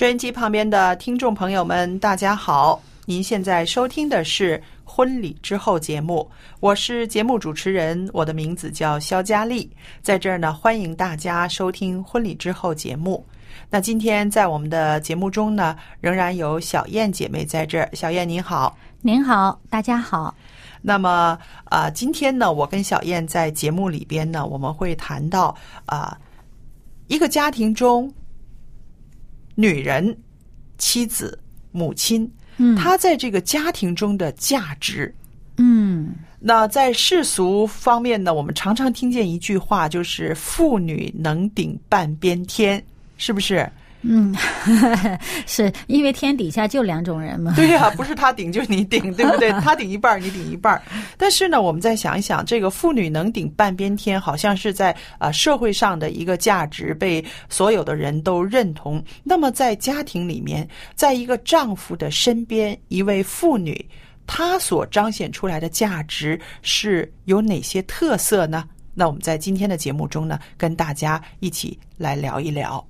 收音机旁边的听众朋友们，大家好！您现在收听的是《婚礼之后》节目，我是节目主持人，我的名字叫肖佳丽，在这儿呢，欢迎大家收听《婚礼之后》节目。那今天在我们的节目中呢，仍然有小燕姐妹在这儿。小燕您好。您好，大家好。那么啊、今天呢，我跟小燕在节目里边呢，我们会谈到啊、一个家庭中，女人、妻子、母亲，嗯她在这个家庭中的价值。嗯那在世俗方面呢，我们常常听见一句话，就是“妇女能顶半边天”，是不是？嗯，是因为天底下就两种人嘛。对呀、不是他顶就是你顶，对不对？他顶一半儿，你顶一半儿。但是呢，我们再想一想，这个妇女能顶半边天，好像是在呃社会上的一个价值，被所有的人都认同。那么在家庭里面，在一个丈夫的身边，一位妇女，她所彰显出来的价值是有哪些特色呢？那我们在今天的节目中呢，跟大家一起来聊一聊。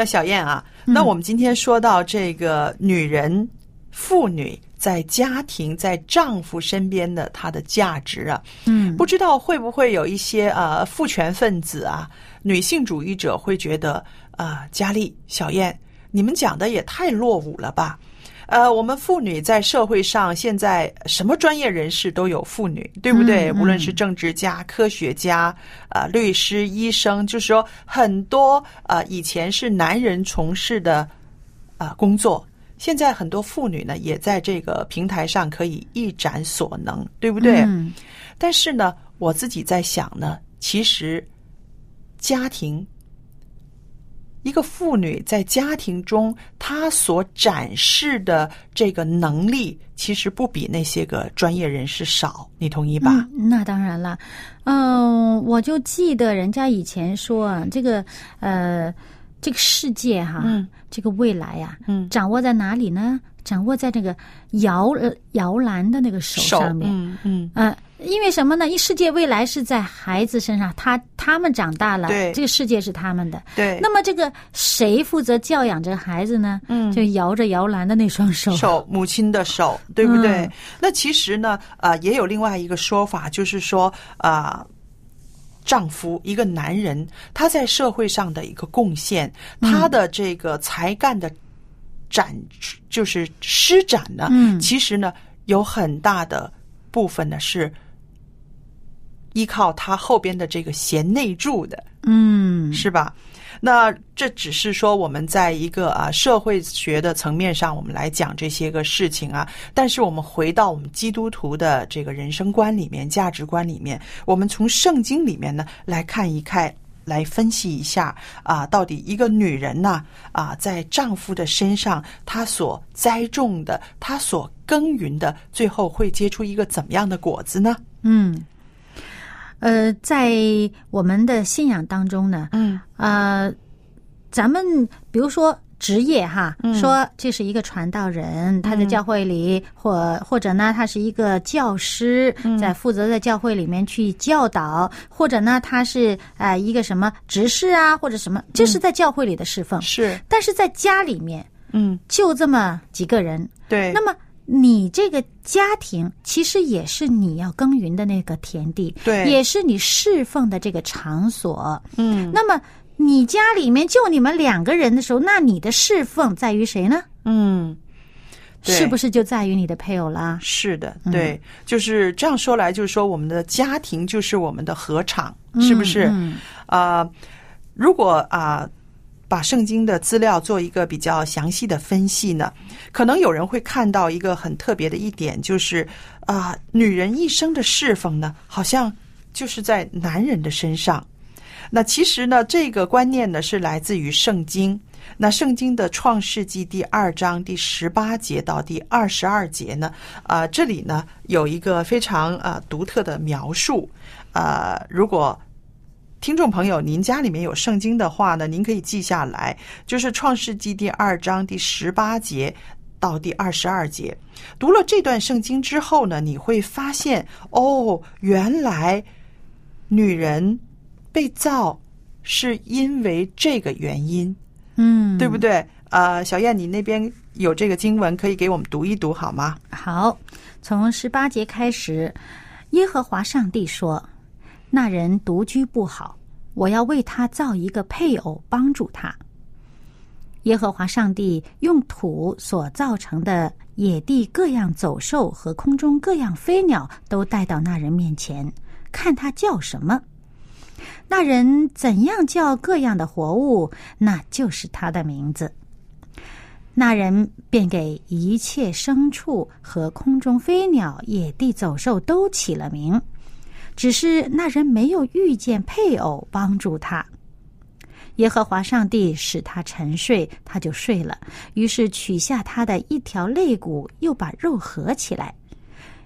那小燕啊，那我们今天说到这个女人、妇女在家庭、在丈夫身边的她的价值啊，嗯不知道会不会有一些呃父权分子啊、女性主义者会觉得啊、佳丽、小燕，你们讲的也太落伍了吧？呃，我们妇女在社会上现在什么专业人士都有妇女，对不对？嗯嗯无论是政治家、科学家、呃律师、医生，就是说很多呃以前是男人从事的啊、呃工作，现在很多妇女呢也在这个平台上可以一展所能，对不对？嗯但是呢，我自己在想呢，其实家庭，一个妇女在家庭中，她所展示的这个能力，其实不比那些个专业人士少，你同意吧？嗯，那当然了。嗯、我就记得人家以前说啊，这个呃，这个世界哈，嗯这个未来呀、嗯掌握在哪里呢？掌握在这个摇摇篮的那个手手上面。嗯嗯，呃，因为什么呢？一世界未来是在孩子身上，他他们长大了，对这个世界是他们的。对。那么这个谁负责教养这个孩子呢？嗯就摇着摇篮的那双手。手母亲的手，对不对？嗯那其实呢，呃，也有另外一个说法，就是说，啊、丈夫一个男人，他在社会上的一个贡献，他的这个才干的展，就是施展呢，嗯其实呢，有很大的部分呢是依靠他后边的这个贤内助的。嗯，是吧？那这只是说我们在一个啊社会学的层面上，我们来讲这些个事情啊。但是我们回到我们基督徒的这个人生观里面、价值观里面，我们从圣经里面呢来看一看，来分析一下啊，到底一个女人呢啊，在丈夫的身上，她所栽种的，她所耕耘的，最后会结出一个怎么样的果子呢？嗯，呃，在我们的信仰当中呢，嗯。呃，咱们比如说职业哈，嗯。说这是一个传道人，他在教会里，或或者呢，他是一个教师，嗯。在负责在教会里面去教导，或者呢，他是呃一个什么执事啊，或者什么，这是在教会里的侍奉。是，但是在家里面嗯，就这么几个人，对，那么你这个家庭其实也是你要耕耘的那个田地，对也是你侍奉的这个场所。嗯那么你家里面就你们两个人的时候，那你的侍奉在于谁呢？嗯，是不是就在于你的配偶啦？是的，对，就是这样说来，就是说我们的家庭就是我们的合场，是不是？嗯啊、如果啊、把圣经的资料做一个比较详细的分析呢，可能有人会看到一个很特别的一点，就是啊、女人一生的侍奉呢，好像就是在男人的身上。那其实呢，这个观念呢是来自于圣经。那圣经的创世纪第二章第十八节到第二十二节呢，啊、这里呢有一个非常啊独特的描述。呃，如果听众朋友您家里面有圣经的话呢，您可以记下来，就是创世纪第二章第十八节。到第二十二节，读了这段圣经之后呢，你会发现哦，原来女人被造是因为这个原因，嗯，对不对？呃，小燕，你那边有这个经文，可以给我们读一读好吗？好，从十八节开始，耶和华上帝说：“那人独居不好，我要为他造一个配偶帮助他。”耶和华上帝用土所造成的野地各样走兽和空中各样飞鸟都带到那人面前，看他叫什么。那人怎样叫各样的活物，那就是他的名字。那人便给一切牲畜和空中飞鸟、野地走兽都起了名，只是那人没有遇见配偶帮助他。耶和华上帝使他沉睡，他就睡了。于是取下他的一条肋骨，又把肉合起来。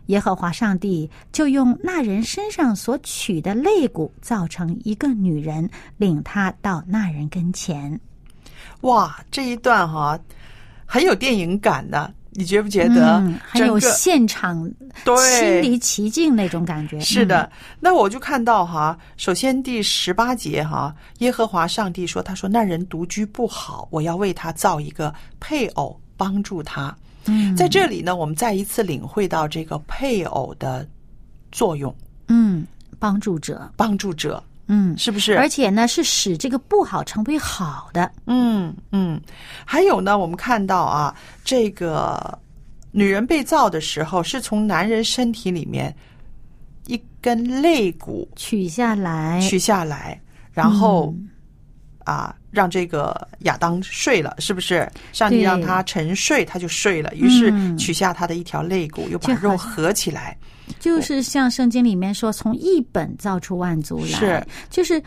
耶和华上帝就用那人身上所取的肋骨造成一个女人，领他到那人跟前。哇，这一段哈、很有电影感的，你觉不觉得？嗯、很有现场对亲临其境那种感觉。是的，那我就看到哈，首先第十八节哈，耶和华上帝说：“他说那人独居不好，我要为他造一个配偶帮助他。”嗯，在这里呢，我们再一次领会到这个配偶的作用，嗯，帮助者，帮助者嗯，是不是？而且呢，是使这个不好成为好的。嗯嗯，还有呢，我们看到啊，这个女人被造的时候，是从男人身体里面一根肋骨取下来，取下来，然后、嗯啊，让这个亚当睡了，是不是？上帝让他沉睡，他就睡了。于是嗯取下他的一条肋骨，又把肉合起来。就是像圣经里面说，从一本造出万族来，是就是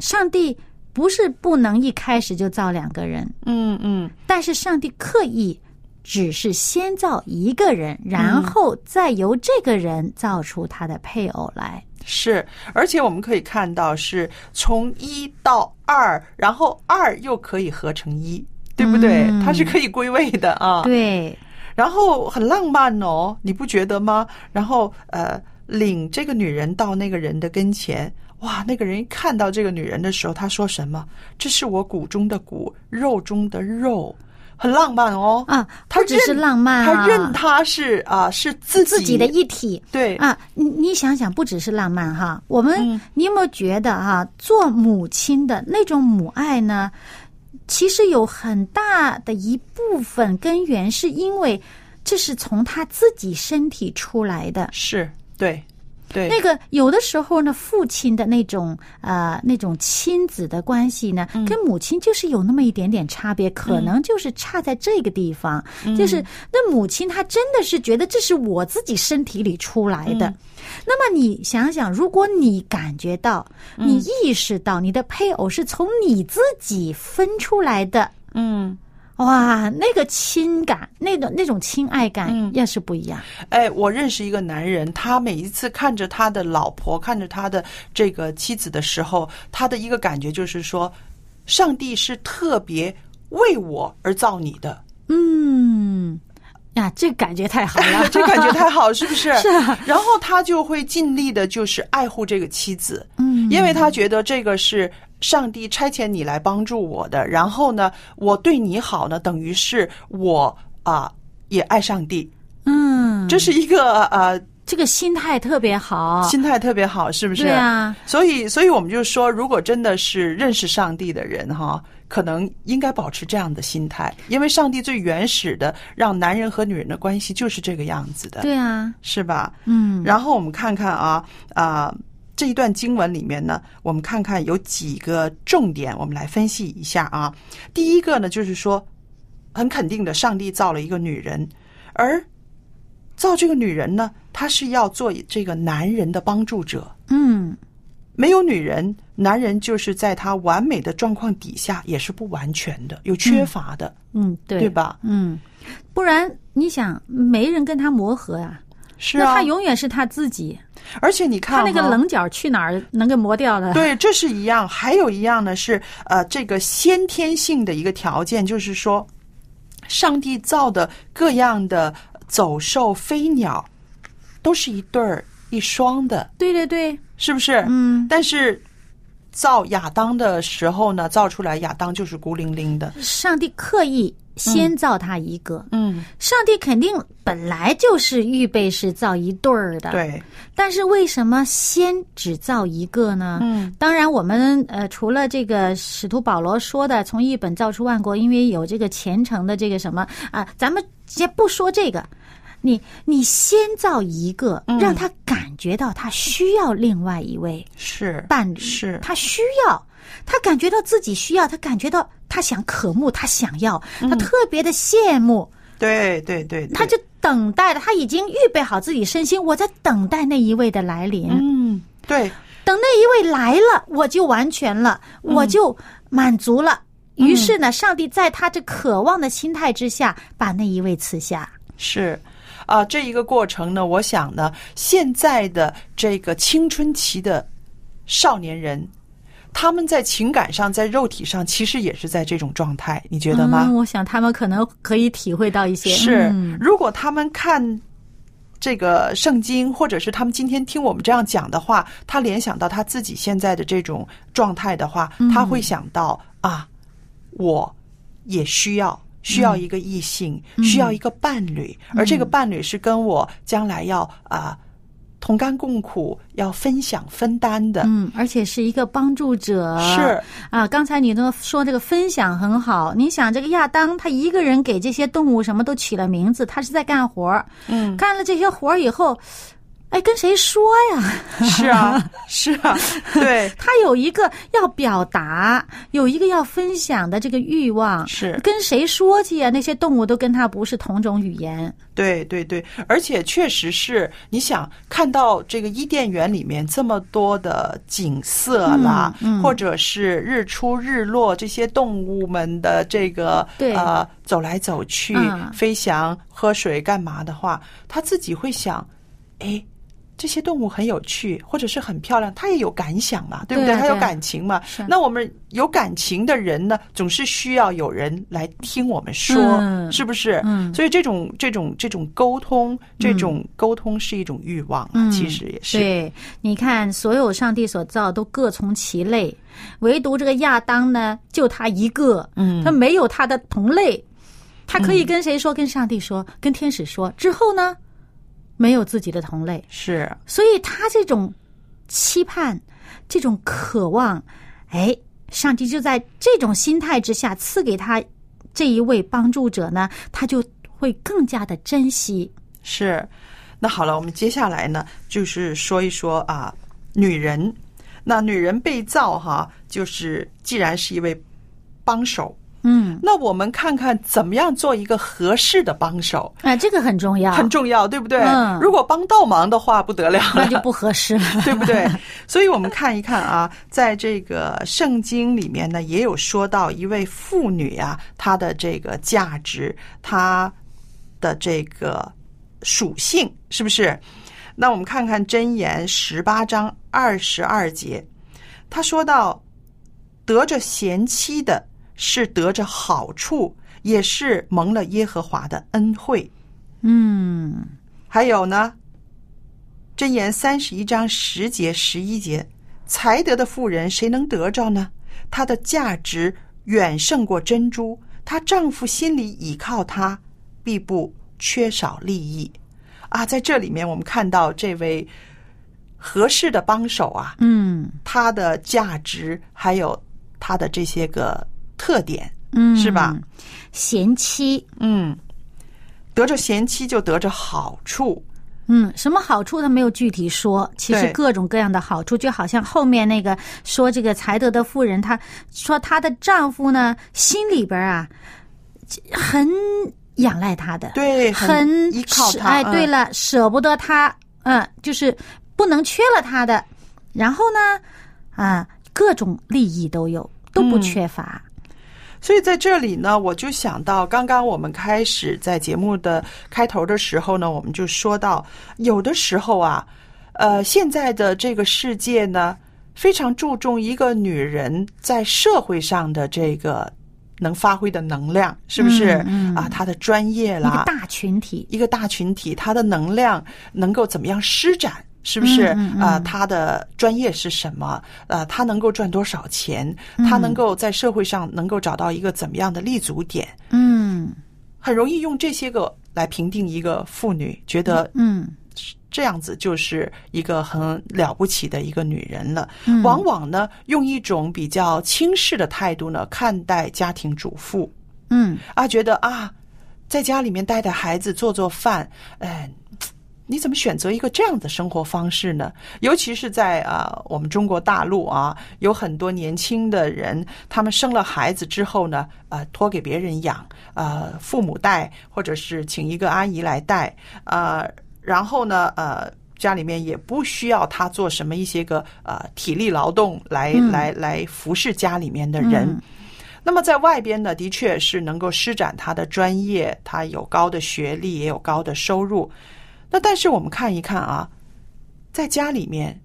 上帝不是不能一开始就造两个人，嗯嗯，但是上帝刻意只是先造一个人，然后再由这个人造出他的配偶来。是。而且我们可以看到，是从一到二，然后二又可以合成一。对不对？嗯它是可以归位的啊。对，然后很浪漫哦，你不觉得吗？然后呃，领这个女人到那个人的跟前，哇，那个人一看到这个女人的时候，他说什么？这是我骨中的骨，肉中的肉，很浪漫哦。啊，他只是浪漫啊，他认他是啊，是自己自己的一体。对啊，你你想想，不只是浪漫哈，我们、嗯你有没有觉得哈，做母亲的那种母爱呢？其实有很大的一部分根源是因为这是从他自己身体出来的，是，对，对，那个有的时候呢，父亲的那种呃那种亲子的关系呢，嗯。跟母亲就是有那么一点点差别，可能就是差在这个地方，嗯。就是那母亲她真的是觉得这是我自己身体里出来的。嗯。那么你想想，如果你感觉到、嗯。你意识到你的配偶是从你自己分出来的，嗯。哇，那个亲感，那种那种亲爱感，嗯也是不一样。哎，我认识一个男人，他每一次看着他的老婆，看着他的这个妻子的时候，他的一个感觉就是说，上帝是特别为我而造你的，嗯，呀，这感觉太好了，这感觉太好，是不是？是啊。然后他就会尽力的，就是爱护这个妻子，嗯，因为他觉得这个是上帝差遣你来帮助我的。然后呢，我对你好呢，等于是我啊、也爱上帝，嗯，这是一个呃这个心态特别好，心态特别好，是不是？对啊，所以，所以我们就说，如果真的是认识上帝的人哈，可能应该保持这样的心态，因为上帝最原始的让男人和女人的关系就是这个样子的，对啊，是吧？嗯，然后我们看看啊啊、这一段经文里面呢，我们看看有几个重点，我们来分析一下啊。第一个呢，就是说，很肯定的，上帝造了一个女人，而造这个女人呢，她是要做这个男人的帮助者。嗯，没有女人，男人就是在他完美的状况底下也是不完全的，有缺乏的，嗯，对，对？吧？嗯，不然你想，没人跟他磨合呀、是啊那他，永远是他自己，而且你看他那个棱角去哪儿能给磨掉的？对，这是一样。还有一样呢，是呃，这个先天性的一个条件，就是说，上帝造的各样的走兽、飞鸟，都是一对儿一双的，对对对，是不是？嗯，但是造亚当的时候呢，造出来亚当就是孤零零的。上帝刻意先造他一个，嗯，上帝肯定本来就是预备是造一对儿的，。对，但是为什么先只造一个呢？嗯，当然，我们呃除了这个使徒保罗说的从一本造出万国，因为有这个虔诚的这个什么啊、咱们先不说这个。你你先造一个，嗯。让他感觉到他需要另外一位是伴侣，是。他需要，他感觉到自己需要，他感觉到他想渴慕，他想要，他特别的羡慕，对对对，对他就等待了，他已经预备好自己身心，我在等待那一位的来临。嗯，对，等那一位来了，我就完全了，我就满足了。于是呢，上帝在他这渴望的心态之下，把那一位赐下。是。啊，这一个过程呢，我想呢，现在的这个青春期的少年人，他们在情感上、在肉体上，其实也是在这种状态，你觉得吗？嗯，我想他们可能可以体会到一些。是嗯，如果他们看这个圣经，或者是他们今天听我们这样讲的话，他联想到他自己现在的这种状态的话，嗯他会想到啊，我也需要。需要一个异性，嗯需要一个伴侣，而这个伴侣是跟我将来要啊、同甘共苦，要分享分担的。嗯，而且是一个帮助者。是啊，刚才你都说这个分享很好。你想，这个亚当他一个人给这些动物什么都起了名字，他是在干活儿嗯，干了这些活儿以后，哎，跟谁说呀？是啊，是啊，对，他有一个要表达，有一个要分享的这个欲望，是跟谁说去呀？那些动物都跟他不是同种语言。对对对，而且确实是，你想看到这个伊甸园里面这么多的景色啦，嗯嗯或者是日出日落这些动物们的这个对呃走来走去、嗯飞翔、喝水干嘛的话，他自己会想，哎。这些动物很有趣，或者是很漂亮，它也有感想嘛，对不对？他有感情嘛。那我们有感情的人呢，总是需要有人来听我们说，嗯是不是？嗯所以这种这种这种沟通，这种沟通是一种欲望啊，嗯其实也是。对，你看，所有上帝所造都各从其类，唯独这个亚当呢，就他一个，嗯他没有他的同类，他可以跟谁说？跟上帝说，跟天使说。之后呢，没有自己的同类，是，所以他这种期盼、这种渴望，哎，上帝就在这种心态之下赐给他这一位帮助者呢，他就会更加的珍惜。是。那好了，我们接下来呢，就是说一说啊，女人。那女人被造哈，就是既然是一位帮手，嗯，那我们看看怎么样做一个合适的帮手，啊，这个很重要，很重要，对不对？嗯如果帮倒忙的话，不得了了，那就不合适了。对不对？所以我们看一看啊，在这个圣经里面呢，也有说到一位妇女啊，她的这个价值，她的这个属性，是不是？那我们看看箴言十八章二十二节，他说到：得着贤妻的是得着好处，也是蒙了耶和华的恩惠。嗯还有呢，《箴言》三十一章十节、十一节，才德的妇人谁能得着呢？她的价值远胜过珍珠，她丈夫心里倚靠她，必不缺少利益。啊，在这里面我们看到这位合适的帮手啊，嗯他的价值还有他的这些个特点，嗯，是吧？贤妻，嗯，得着贤妻就得着好处，嗯，什么好处他没有具体说，其实各种各样的好处，就好像后面那个说这个才德的妇人，她说她的丈夫呢心里边啊很仰赖她的，对，很依靠他。哎，嗯对了，舍不得她，嗯，就是不能缺了她的。然后呢，啊，各种利益都有，都不嗯缺乏。所以在这里呢，我就想到，刚刚我们开始在节目的开头的时候呢，我们就说到，有的时候啊，呃，现在的这个世界呢，非常注重一个女人在社会上的这个能发挥的能量，是不是？嗯嗯啊，她的专业一个啦，大群体，一个大群体，她的能量能够怎么样施展？是不是？嗯嗯嗯啊，他的专业是什么？呃，他能够赚多少钱？他能够在社会上能够找到一个怎么样的立足点？嗯很容易用这些个来评定一个妇女，觉得嗯这样子就是一个很了不起的一个女人了。嗯往往呢，用一种比较轻视的态度呢看待家庭主妇嗯啊，觉得啊，在家里面带带孩子、做做饭，哎。你怎么选择一个这样的生活方式呢？尤其是在啊、我们中国大陆啊，有很多年轻的人，他们生了孩子之后呢，呃，托给别人养，呃，父母带，或者是请一个阿姨来带，呃，然后呢，呃，家里面也不需要他做什么一些个呃体力劳动来、嗯来来服侍家里面的人。嗯那么在外边呢，的确是能够施展他的专业，他有高的学历，也有高的收入。那但是我们看一看啊，在家里面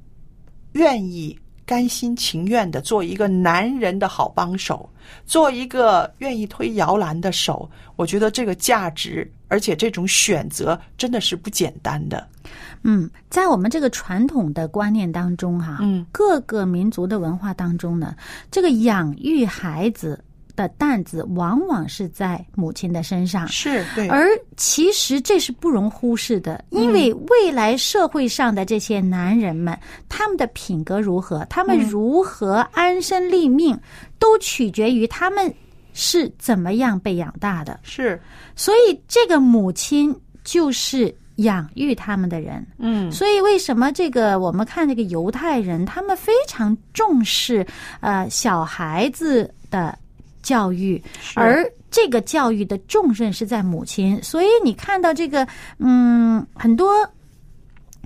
愿意甘心情愿的做一个男人的好帮手，做一个愿意推摇篮的手，我觉得这个价值，而且这种选择真的是不简单的。嗯，在我们这个传统的观念当中、哈，嗯，各个民族的文化当中呢，这个养育孩子的担子往往是在母亲的身上。是对，而其实这是不容忽视的，因为未来社会上的这些男人们，他们的品格如何，他们如何安身立命，都取决于他们是怎么样被养大的。是所以，这个母亲就是养育他们的人。嗯所以，为什么这个我们看这个犹太人，他们非常重视呃小孩子的教育，而这个教育的重任是在母亲。所以，你看到这个嗯很多。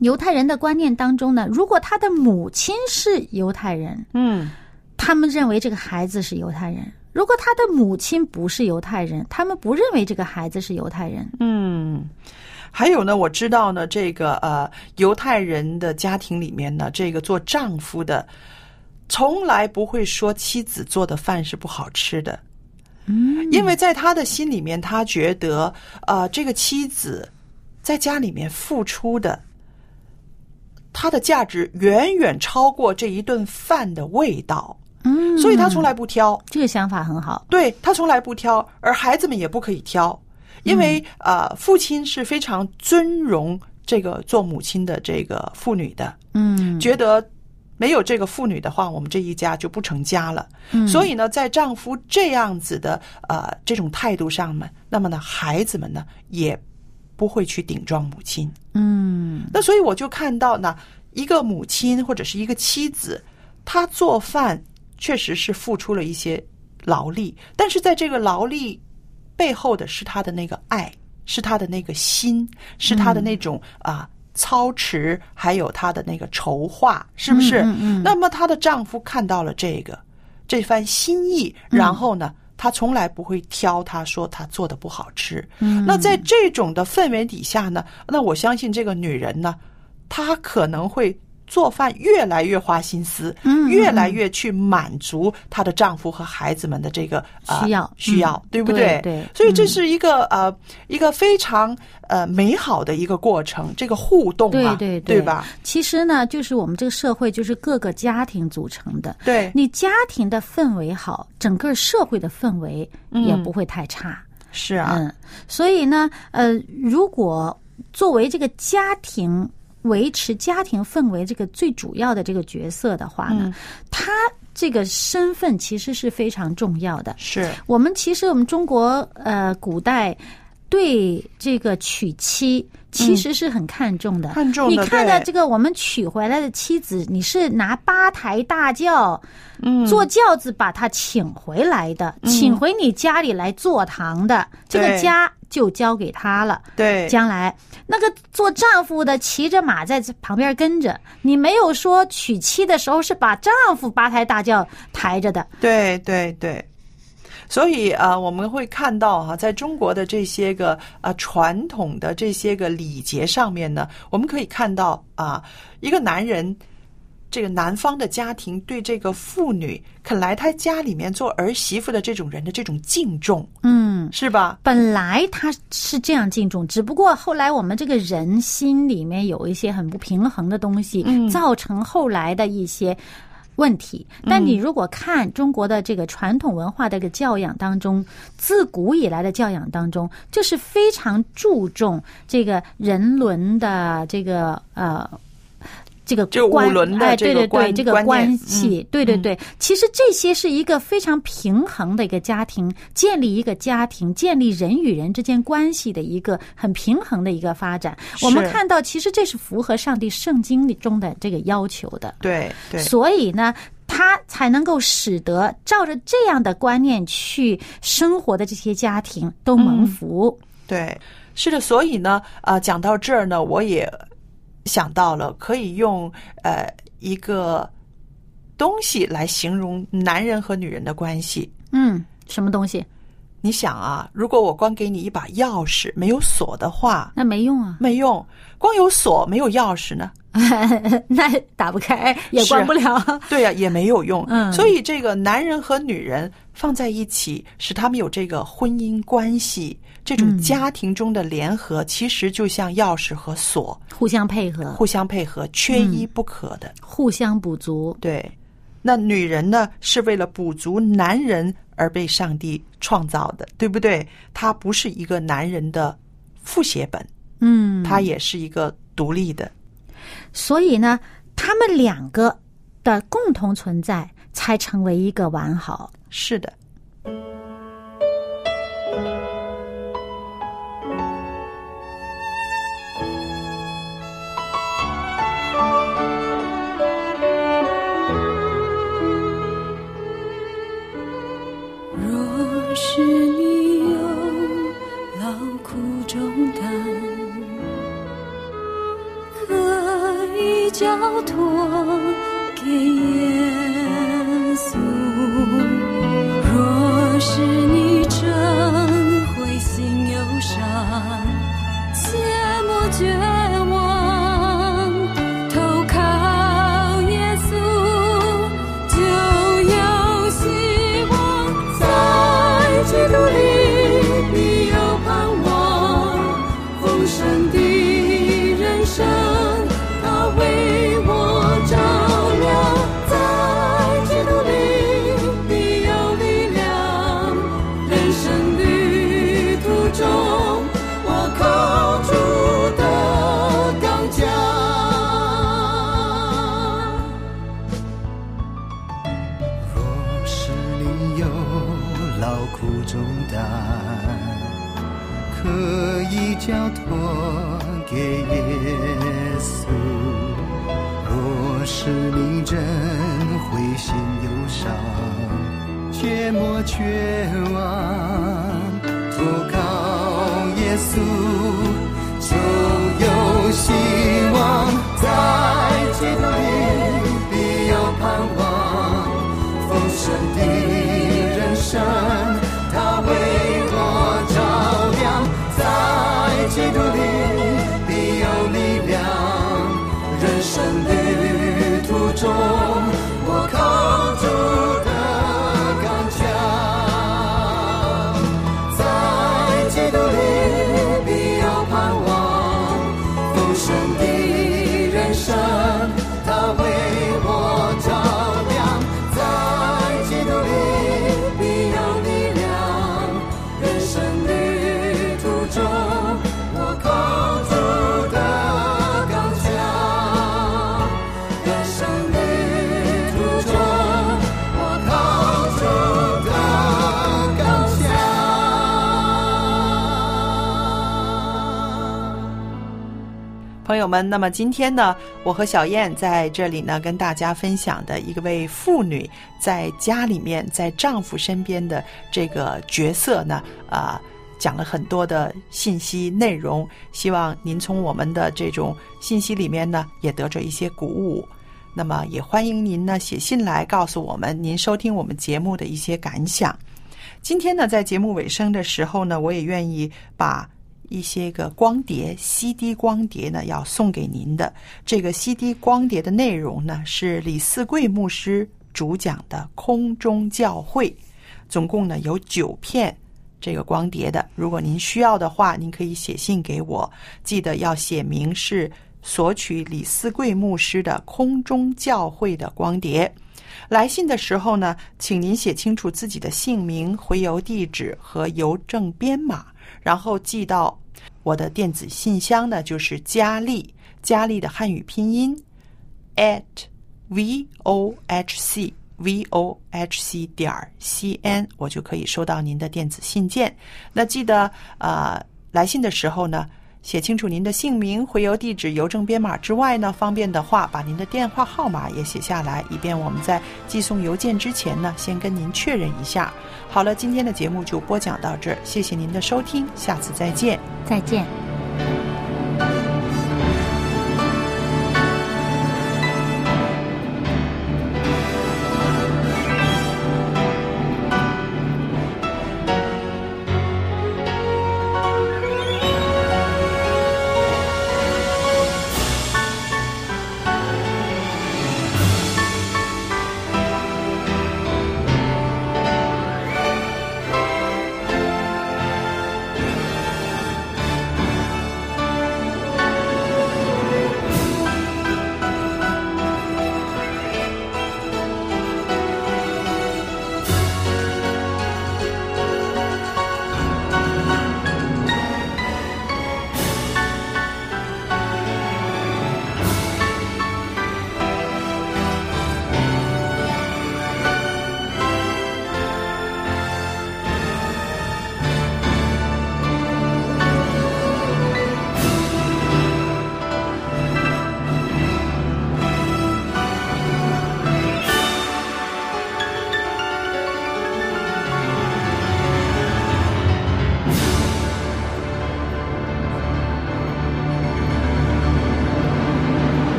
犹太人的观念当中呢，如果他的母亲是犹太人，嗯他们认为这个孩子是犹太人；如果他的母亲不是犹太人，他们不认为这个孩子是犹太人。嗯。还有呢，我知道呢，这个呃，犹太人的家庭里面呢，这个做丈夫的，从来不会说妻子做的饭是不好吃的。嗯，因为在他的心里面，他觉得，呃，这个妻子在家里面付出的，他的价值远远超过这一顿饭的味道，嗯，所以他从来不挑。这个想法很好。对他从来不挑，而孩子们也不可以挑，因为、呃，父亲是非常尊荣这个做母亲的这个妇女的，嗯，觉得没有这个妇女的话，我们这一家就不成家了。嗯所以呢，在丈夫这样子的呃这种态度上呢，那么呢，孩子们呢也不会去顶撞母亲。嗯那所以我就看到呢，一个母亲或者是一个妻子，她做饭确实是付出了一些劳力，但是在这个劳力背后的是她的那个爱，是她的那个心，是她的那种啊。操持，还有她的那个筹划，是不是？嗯嗯嗯那么她的丈夫看到了这个这番心意，然后呢，他从来不会挑，他说他做的不好吃。嗯那在这种的氛围底下呢，那我相信这个女人呢，她可能会做饭越来越花心思，越来越去满足她的丈夫和孩子们的这个、呃、需要需要，嗯对不对对所以这嗯是一个、呃一个非常呃美好的一个过程，这个互动啊，对对对吧？？其实呢，就是我们这个社会就是各个家庭组成的。对，你家庭的氛围好，整个社会的氛围也不会太差。是啊，嗯，所以呢，呃，如果作为这个家庭维持家庭氛围这个最主要的这个角色的话呢，嗯。他这个身份其实是非常重要的。是。我们其实我们中国呃古代对这个娶妻其实是很看重的。嗯看重的你看到这个我们娶回来的妻子，你是拿八抬大轿，嗯。坐轿子把她请回来的，请回你家里来坐堂的，这个家就交给他了。对，将来那个做丈夫的骑着马在旁边跟着，你没有说娶妻的时候是把丈夫八抬大轿抬着的。对对对，所以啊、呃我们会看到哈、在中国的这些个啊、呃传统的这些个礼节上面呢，我们可以看到啊、一个男人。这个男方的家庭对这个妇女肯来他家里面做儿媳妇的这种人的这种敬重，嗯。是吧？本来他是这样敬重，只不过后来我们这个人心里面有一些很不平衡的东西，嗯造成后来的一些问题。但你如果看中国的这个传统文化的一个教养当中，自古以来的教养当中，就是非常注重这个人伦的这个呃。这个这个五关哎，对对对，这个关系，嗯对对对，其实这些是一个非常平衡的一个家庭，建立一个家庭，建立人与人之间关系的一个很平衡的一个发展。我们看到，其实这是符合上帝圣经里中的这个要求的。对对，所以呢，他才能够使得照着这样的观念去生活的这些家庭都蒙福。对，是的，所以呢，啊，讲到这儿呢，我也想到了可以用呃一个东西来形容男人和女人的关系。嗯，什么东西？你想啊，如果我光给你一把钥匙，没有锁的话，那没用啊，没用；光有锁没有钥匙呢，那打不开也关不了。对呀、也没有用。嗯所以这个男人和女人放在一起，使他们有这个婚姻关系，这种嗯家庭中的联合，其实就像钥匙和锁，互相配合，互相配合，缺一不可的。互相补足。对，那女人呢，是为了补足男人而被上帝创造的，对不对？她不是一个男人的复写本，嗯，她也是一个独立的。所以呢，他们两个的共同存在，才成为一个完好。是的，朋友们，那么今天呢，我和小燕在这里呢，跟大家分享的一个位妇女在家里面，在丈夫身边的这个角色呢，啊、讲了很多的信息内容，希望您从我们的这种信息里面呢，也得着一些鼓舞。那么也欢迎您呢写信来告诉我们您收听我们节目的一些感想。今天呢，在节目尾声的时候呢，我也愿意把一些个光碟 CD 光碟呢，要送给您的。这个 CD 光碟的内容呢，是李四贵牧师主讲的《空中教会》，总共呢有九片这个光碟的。如果您需要的话，您可以写信给我，记得要写明是索取李四贵牧师的《空中教会》的光碟。来信的时候呢，请您写清楚自己的姓名、回邮地址和邮政编码，然后寄到我的电子信箱呢，就是佳丽，佳丽的汉语拼音 at v o h c v o h c 点 c n，我就可以收到您的电子信件。那记得呃，来信的时候呢。写清楚您的姓名、回邮地址、邮政编码之外呢，方便的话把您的电话号码也写下来，以便我们在寄送邮件之前呢，先跟您确认一下。好了，今天的节目就播讲到这儿，谢谢您的收听，下次再见。再见。